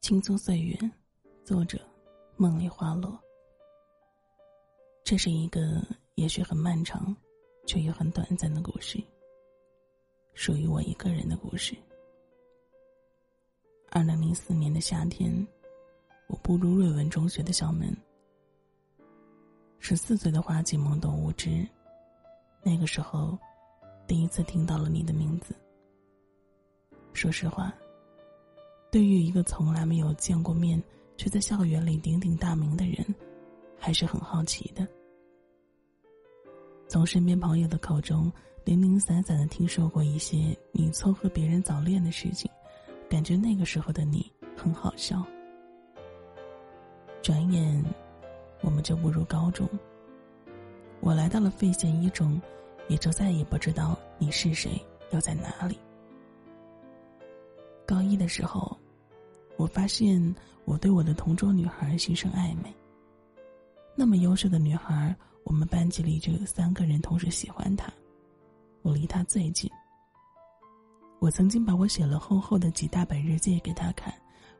青葱岁月，作者：梦里花落。这是一个也许很漫长，却又很短暂的故事。属于我一个人的故事。二零零四年的夏天，我步入瑞文中学的校门。十四岁的花季懵懂无知，那个时候，第一次听到了你的名字。说实话。对于一个从来没有见过面却在校园里鼎鼎大名的人，还是很好奇的。从身边朋友的口中零零散散的听说过一些你撮合别人早恋的事情，感觉那个时候的你很好笑。转眼，我们就步入高中。我来到了费县一中，也就再也不知道你是谁，又在哪里。高一的时候。我发现我对我的同桌女孩心生暧昧。那么优秀的女孩，我们班级里就有三个人同时喜欢她，我离她最近。我曾经把我写了厚厚的几大本日记给他看，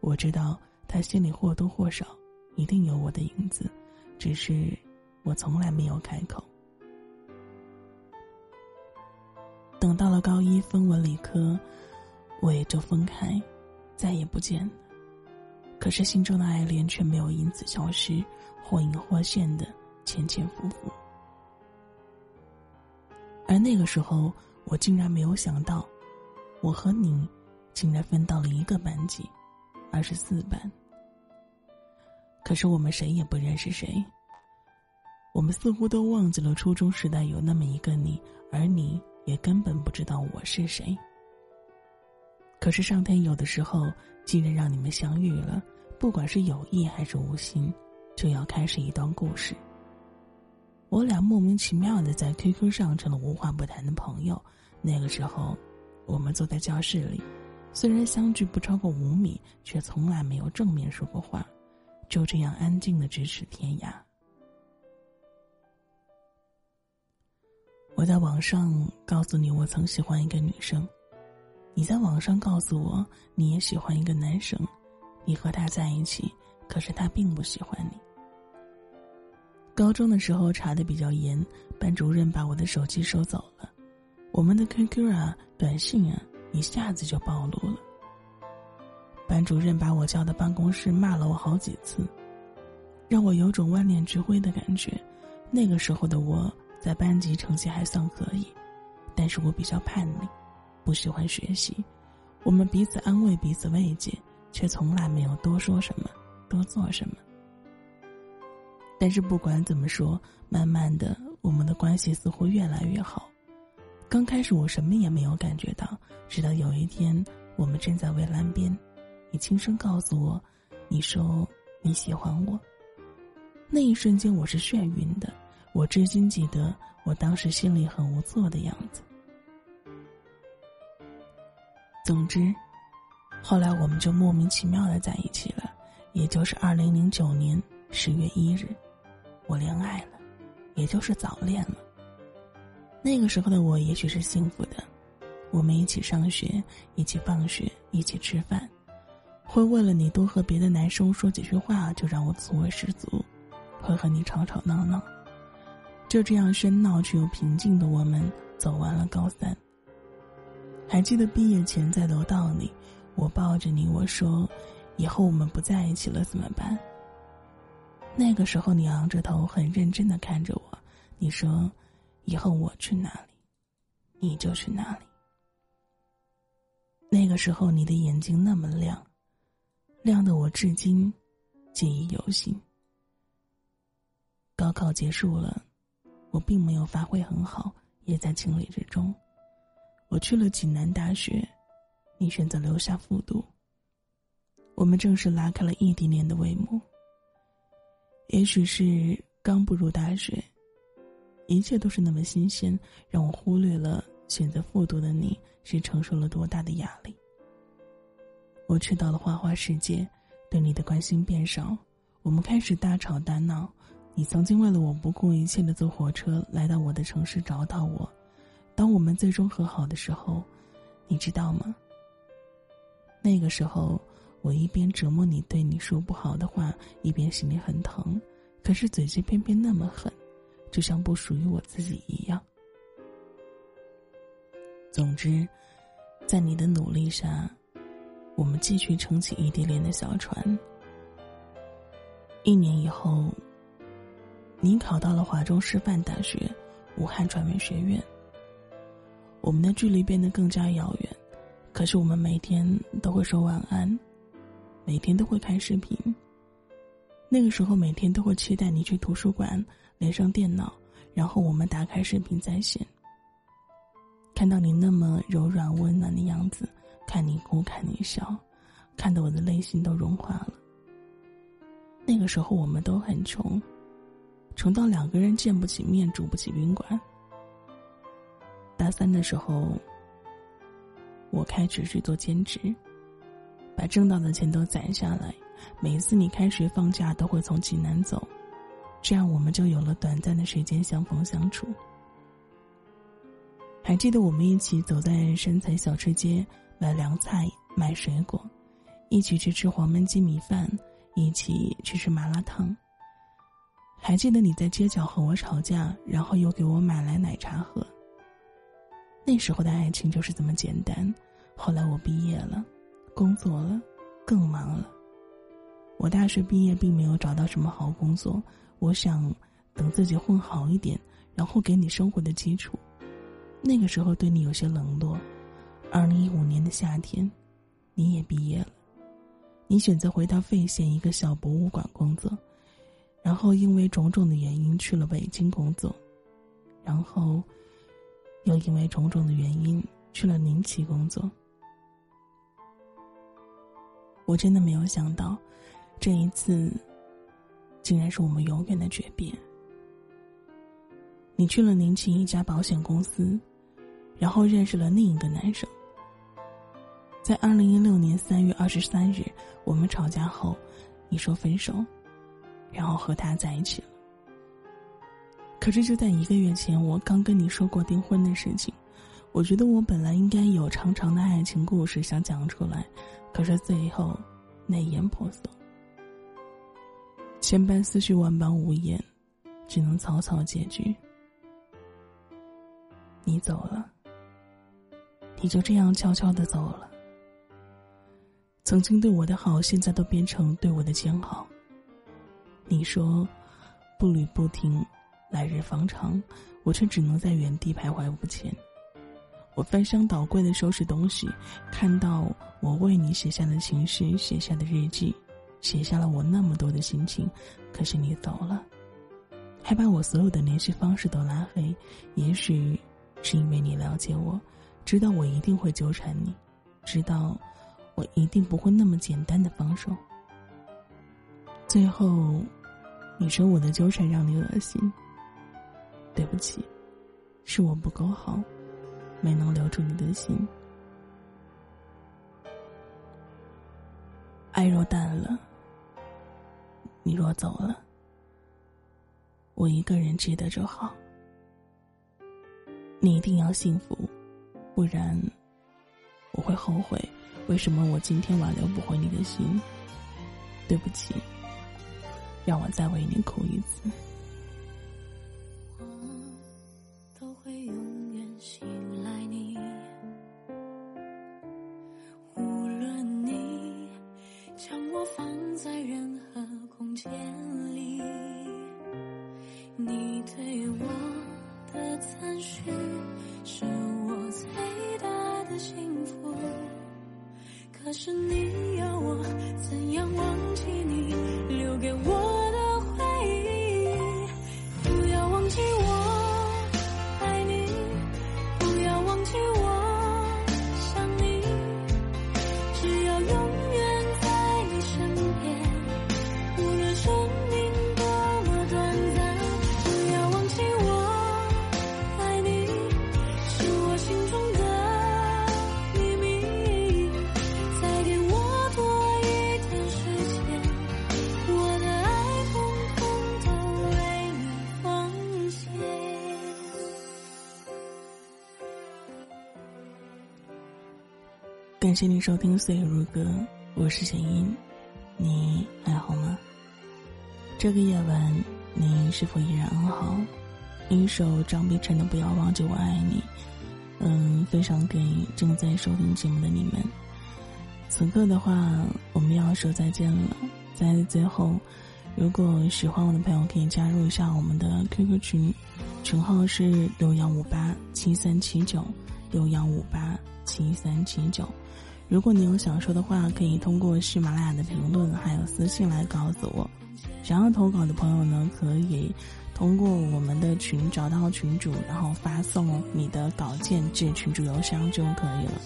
我知道他心里或多或少一定有我的影子，只是我从来没有开口。等到了高一分文理科，我也就分开，再也不见了。可是心中的爱恋却没有因此消失，或隐或现的潜潜伏伏。而那个时候，我竟然没有想到，我和你竟然分到了一个班级，二十四班。可是我们谁也不认识谁，我们似乎都忘记了初中时代有那么一个你，而你也根本不知道我是谁。可是上天有的时候，既然让你们相遇了。不管是有意还是无心，就要开始一段故事。我俩莫名其妙的在 QQ 上成了无话不谈的朋友。那个时候，我们坐在教室里，虽然相距不超过五米，却从来没有正面说过话，就这样安静的咫尺天涯。我在网上告诉你我曾喜欢一个女生，你在网上告诉我你也喜欢一个男生。你和他在一起，可是他并不喜欢你。高中的时候查的比较严，班主任把我的手机收走了，我们的 QQ 啊、短信啊，一下子就暴露了。班主任把我叫到办公室骂了我好几次，让我有种万念俱灰的感觉。那个时候的我在班级成绩还算可以，但是我比较叛逆，不喜欢学习。我们彼此安慰，彼此慰藉。却从来没有多说什么，多做什么。但是不管怎么说，慢慢的，我们的关系似乎越来越好。刚开始我什么也没有感觉到，直到有一天，我们站在围栏边，你轻声告诉我，你说你喜欢我。那一瞬间，我是眩晕的。我至今记得我当时心里很无措的样子。总之。后来我们就莫名其妙的在一起了，也就是二零零九年十月一日，我恋爱了，也就是早恋了。那个时候的我也许是幸福的，我们一起上学，一起放学，一起吃饭，会为了你多和别的男生说几句话就让我滋味十足，会和你吵吵闹闹，就这样喧闹却又平静的我们走完了高三。还记得毕业前在楼道里。我抱着你，我说：“以后我们不在一起了怎么办？”那个时候，你昂着头，很认真的看着我，你说：“以后我去哪里，你就去哪里。”那个时候，你的眼睛那么亮，亮的我至今记忆犹新。高考结束了，我并没有发挥很好，也在情理之中。我去了济南大学。你选择留下复读，我们正式拉开了异地恋的帷幕。也许是刚步入大学，一切都是那么新鲜，让我忽略了选择复读的你是承受了多大的压力。我去到了花花世界，对你的关心变少，我们开始大吵大闹。你曾经为了我不顾一切的坐火车来到我的城市找到我，当我们最终和好的时候，你知道吗？那个时候，我一边折磨你，对你说不好的话，一边心里很疼，可是嘴却偏偏那么狠，就像不属于我自己一样。总之，在你的努力下，我们继续撑起异地恋的小船。一年以后。你考到了华中师范大学，武汉传媒学院。我们的距离变得更加遥远，可是我们每天都会说晚安，每天都会看视频。那个时候，每天都会期待你去图书馆，连上电脑，然后我们打开视频在线。看到你那么柔软温暖的样子，看你哭，看你笑，看得我的内心都融化了。那个时候，我们都很穷。穷到两个人见不起面，住不起宾馆。大三的时候，我开始去做兼职，把挣到的钱都攒下来。每次你开学放假都会从济南走，这样我们就有了短暂的时间相逢相处。还记得我们一起走在山菜小吃街买凉菜、买水果，一起去吃黄焖鸡米饭，一起去吃麻辣烫。还记得你在街角和我吵架，然后又给我买来奶茶喝。那时候的爱情就是这么简单。后来我毕业了，工作了，更忙了。我大学毕业并没有找到什么好工作，我想等自己混好一点，然后给你生活的基础。那个时候对你有些冷落。二零一五年的夏天，你也毕业了，你选择回到费县一个小博物馆工作。然后因为种种的原因去了北京工作，然后又因为种种的原因去了宁齐工作。我真的没有想到，这一次竟然是我们永远的诀别。你去了宁齐一家保险公司，然后认识了另一个男生。在二零一六年三月二十三日，我们吵架后，你说分手。然后和他在一起了。可是就在一个月前，我刚跟你说过订婚的事情。我觉得我本来应该有长长的爱情故事想讲出来，可是最后内言婆娑，千般思绪万般无言，只能草草结局。你走了，你就这样悄悄的走了。曾经对我的好，现在都变成对我的煎熬。你说，步履不停，来日方长，我却只能在原地徘徊不前。我翻箱倒柜的收拾东西，看到我为你写下的情诗，写下的日记，写下了我那么多的心情。可是你走了，还把我所有的联系方式都拉黑。也许是因为你了解我，知道我一定会纠缠你，知道我一定不会那么简单的放手。最后，你说我的纠缠让你恶心。对不起，是我不够好，没能留住你的心。爱若淡了，你若走了，我一个人记得就好。你一定要幸福，不然我会后悔。为什么我今天挽留不回你的心？对不起。让我再为你哭一次。感谢你收听《岁月如歌》，我是弦音，你还好吗？这个夜晚，你是否依然安好？一首张碧晨的《不要忘记我爱你》，嗯，分享给正在收听节目的你们。此刻的话，我们要说再见了。在最后，如果喜欢我的朋友，可以加入一下我们的 QQ 群，群号是六幺五八七三七九六幺五八七三七九。如果你有想说的话，可以通过喜马拉雅的评论还有私信来告诉我。想要投稿的朋友呢，可以通过我们的群找到群主，然后发送你的稿件至群主邮箱就可以了。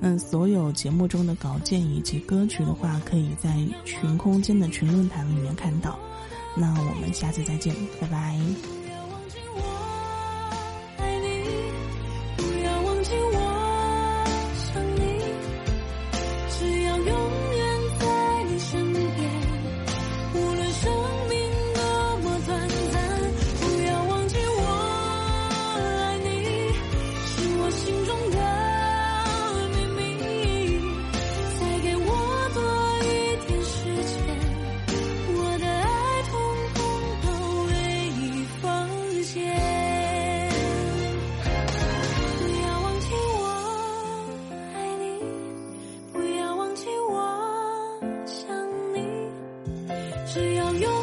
嗯，所有节目中的稿件以及歌曲的话，可以在群空间的群论坛里面看到。那我们下次再见，拜拜。只要有